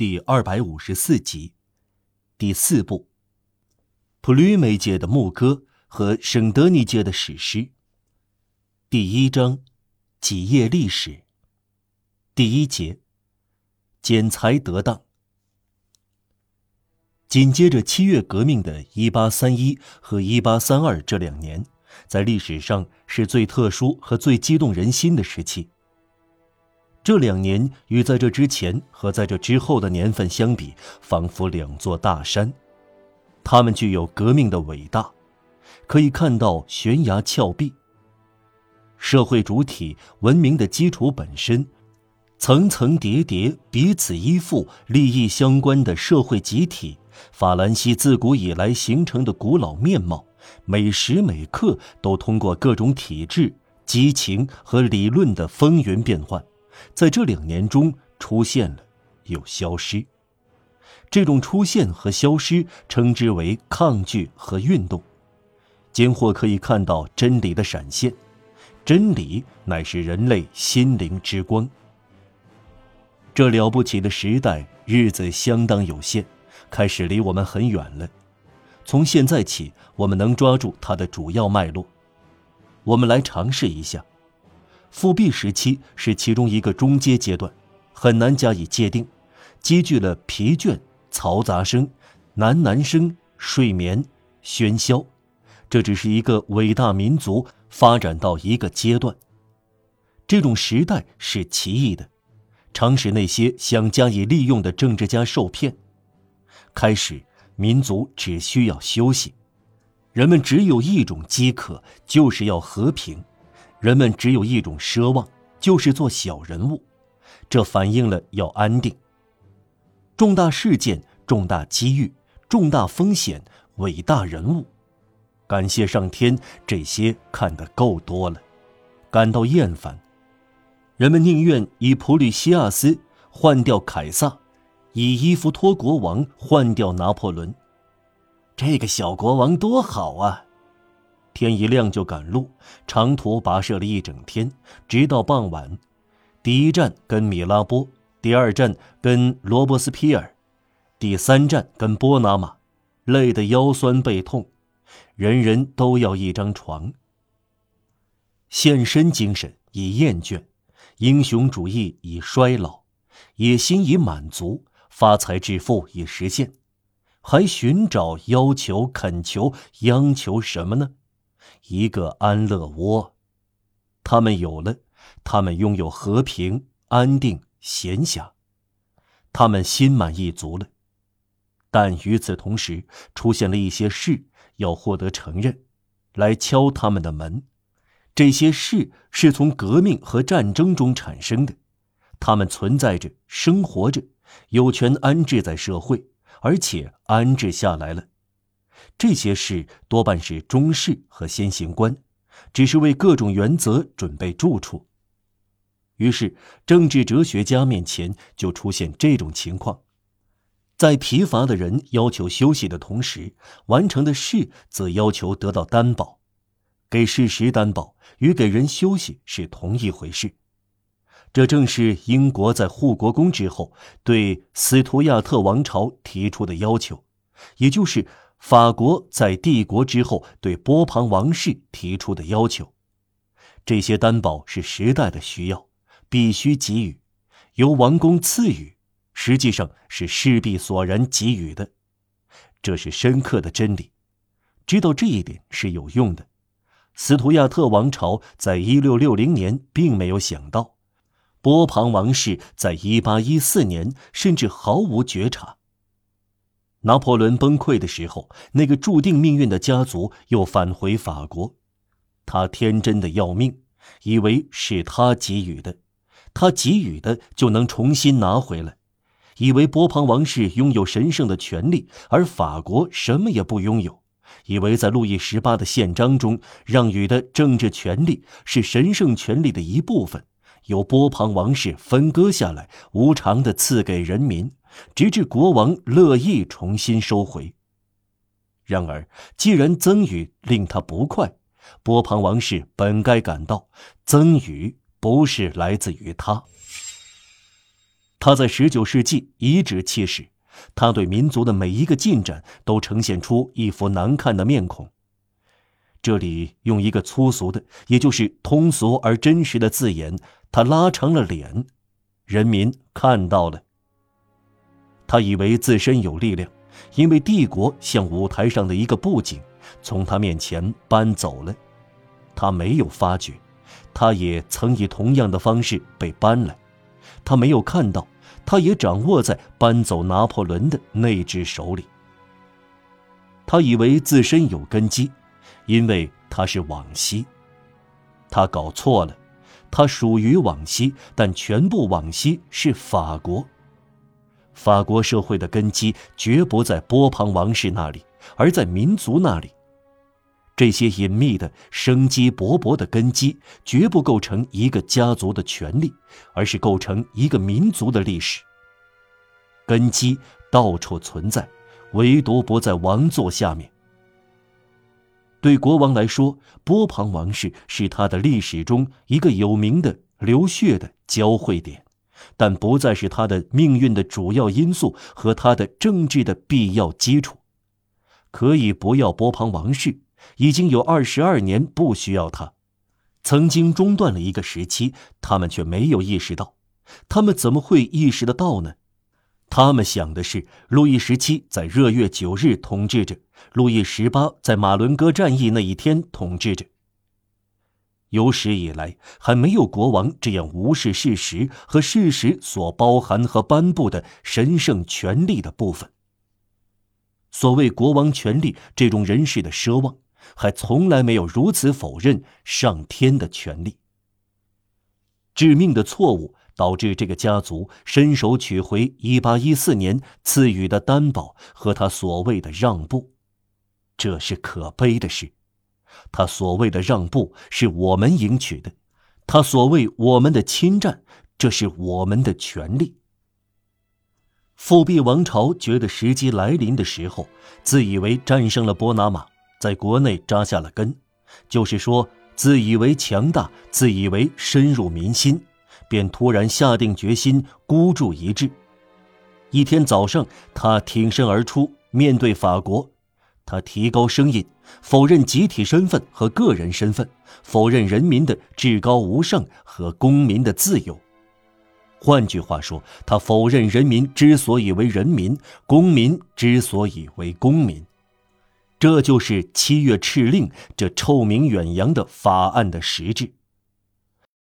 第二百五十四集，第四部。普吕梅界的牧歌和圣德尼界的史诗。第一章，几页历史。第一节，剪裁得当。紧接着七月革命的一八三一和一八三二这两年，在历史上是最特殊和最激动人心的时期。这两年与在这之前和在这之后的年份相比，仿佛两座大山。它们具有革命的伟大，可以看到悬崖峭壁。社会主体文明的基础本身，层层叠叠、彼此依附、利益相关的社会集体，法兰西自古以来形成的古老面貌，每时每刻都通过各种体制、激情和理论的风云变幻。在这两年中出现了，又消失。这种出现和消失，称之为抗拒和运动。间或可以看到真理的闪现，真理乃是人类心灵之光。这了不起的时代，日子相当有限，开始离我们很远了。从现在起，我们能抓住它的主要脉络。我们来尝试一下。复辟时期是其中一个中阶阶段，很难加以界定，积聚了疲倦、嘈杂声、喃喃声、睡眠、喧嚣。这只是一个伟大民族发展到一个阶段。这种时代是奇异的，常使那些想加以利用的政治家受骗。开始，民族只需要休息，人们只有一种饥渴，就是要和平。人们只有一种奢望，就是做小人物，这反映了要安定。重大事件、重大机遇、重大风险、伟大人物，感谢上天，这些看得够多了，感到厌烦。人们宁愿以普吕西亚斯换掉凯撒，以伊夫托国王换掉拿破仑。这个小国王多好啊！天一亮就赶路，长途跋涉了一整天，直到傍晚。第一站跟米拉波，第二站跟罗伯斯皮尔，第三站跟波拿马，累得腰酸背痛，人人都要一张床。献身精神已厌倦，英雄主义已衰老，野心已满足，发财致富已实现，还寻找、要求、恳求、央求什么呢？一个安乐窝，他们有了，他们拥有和平、安定、闲暇，他们心满意足了。但与此同时，出现了一些事要获得承认，来敲他们的门。这些事是从革命和战争中产生的，他们存在着，生活着，有权安置在社会，而且安置下来了。这些事多半是中士和先行官，只是为各种原则准备住处。于是，政治哲学家面前就出现这种情况：在疲乏的人要求休息的同时，完成的事则要求得到担保。给事实担保与给人休息是同一回事。这正是英国在护国公之后对斯图亚特王朝提出的要求，也就是。法国在帝国之后对波旁王室提出的要求，这些担保是时代的需要，必须给予，由王公赐予，实际上是势必所然给予的，这是深刻的真理。知道这一点是有用的。斯图亚特王朝在一六六零年并没有想到，波旁王室在一八一四年甚至毫无觉察。拿破仑崩溃的时候，那个注定命运的家族又返回法国。他天真的要命，以为是他给予的，他给予的就能重新拿回来，以为波旁王室拥有神圣的权利，而法国什么也不拥有，以为在路易十八的宪章中让予的政治权利是神圣权利的一部分，由波旁王室分割下来，无偿的赐给人民。直至国王乐意重新收回。然而，既然赠与令他不快，波旁王室本该感到赠与不是来自于他。他在十九世纪颐指气使，他对民族的每一个进展都呈现出一副难看的面孔。这里用一个粗俗的，也就是通俗而真实的字眼，他拉长了脸，人民看到了。他以为自身有力量，因为帝国像舞台上的一个布景，从他面前搬走了。他没有发觉，他也曾以同样的方式被搬来。他没有看到，他也掌握在搬走拿破仑的那只手里。他以为自身有根基。因为他是往昔，他搞错了，他属于往昔，但全部往昔是法国。法国社会的根基绝不在波旁王室那里，而在民族那里。这些隐秘的、生机勃勃的根基，绝不构成一个家族的权利，而是构成一个民族的历史。根基到处存在，唯独不在王座下面。对国王来说，波旁王室是他的历史中一个有名的流血的交汇点，但不再是他的命运的主要因素和他的政治的必要基础。可以不要波旁王室，已经有二十二年不需要他。曾经中断了一个时期，他们却没有意识到，他们怎么会意识得到呢？他们想的是，路易十七在热月九日统治着，路易十八在马伦哥战役那一天统治着。有史以来，还没有国王这样无视事实和事实所包含和颁布的神圣权力的部分。所谓国王权力这种人士的奢望，还从来没有如此否认上天的权力。致命的错误。导致这个家族伸手取回1814年赐予的担保和他所谓的让步，这是可悲的事。他所谓的让步是我们赢取的，他所谓我们的侵占，这是我们的权利。复辟王朝觉得时机来临的时候，自以为战胜了波拿马，在国内扎下了根，就是说，自以为强大，自以为深入民心。便突然下定决心孤注一掷。一天早上，他挺身而出，面对法国，他提高声音，否认集体身份和个人身份，否认人民的至高无上和公民的自由。换句话说，他否认人民之所以为人民，公民之所以为公民。这就是七月敕令这臭名远扬的法案的实质。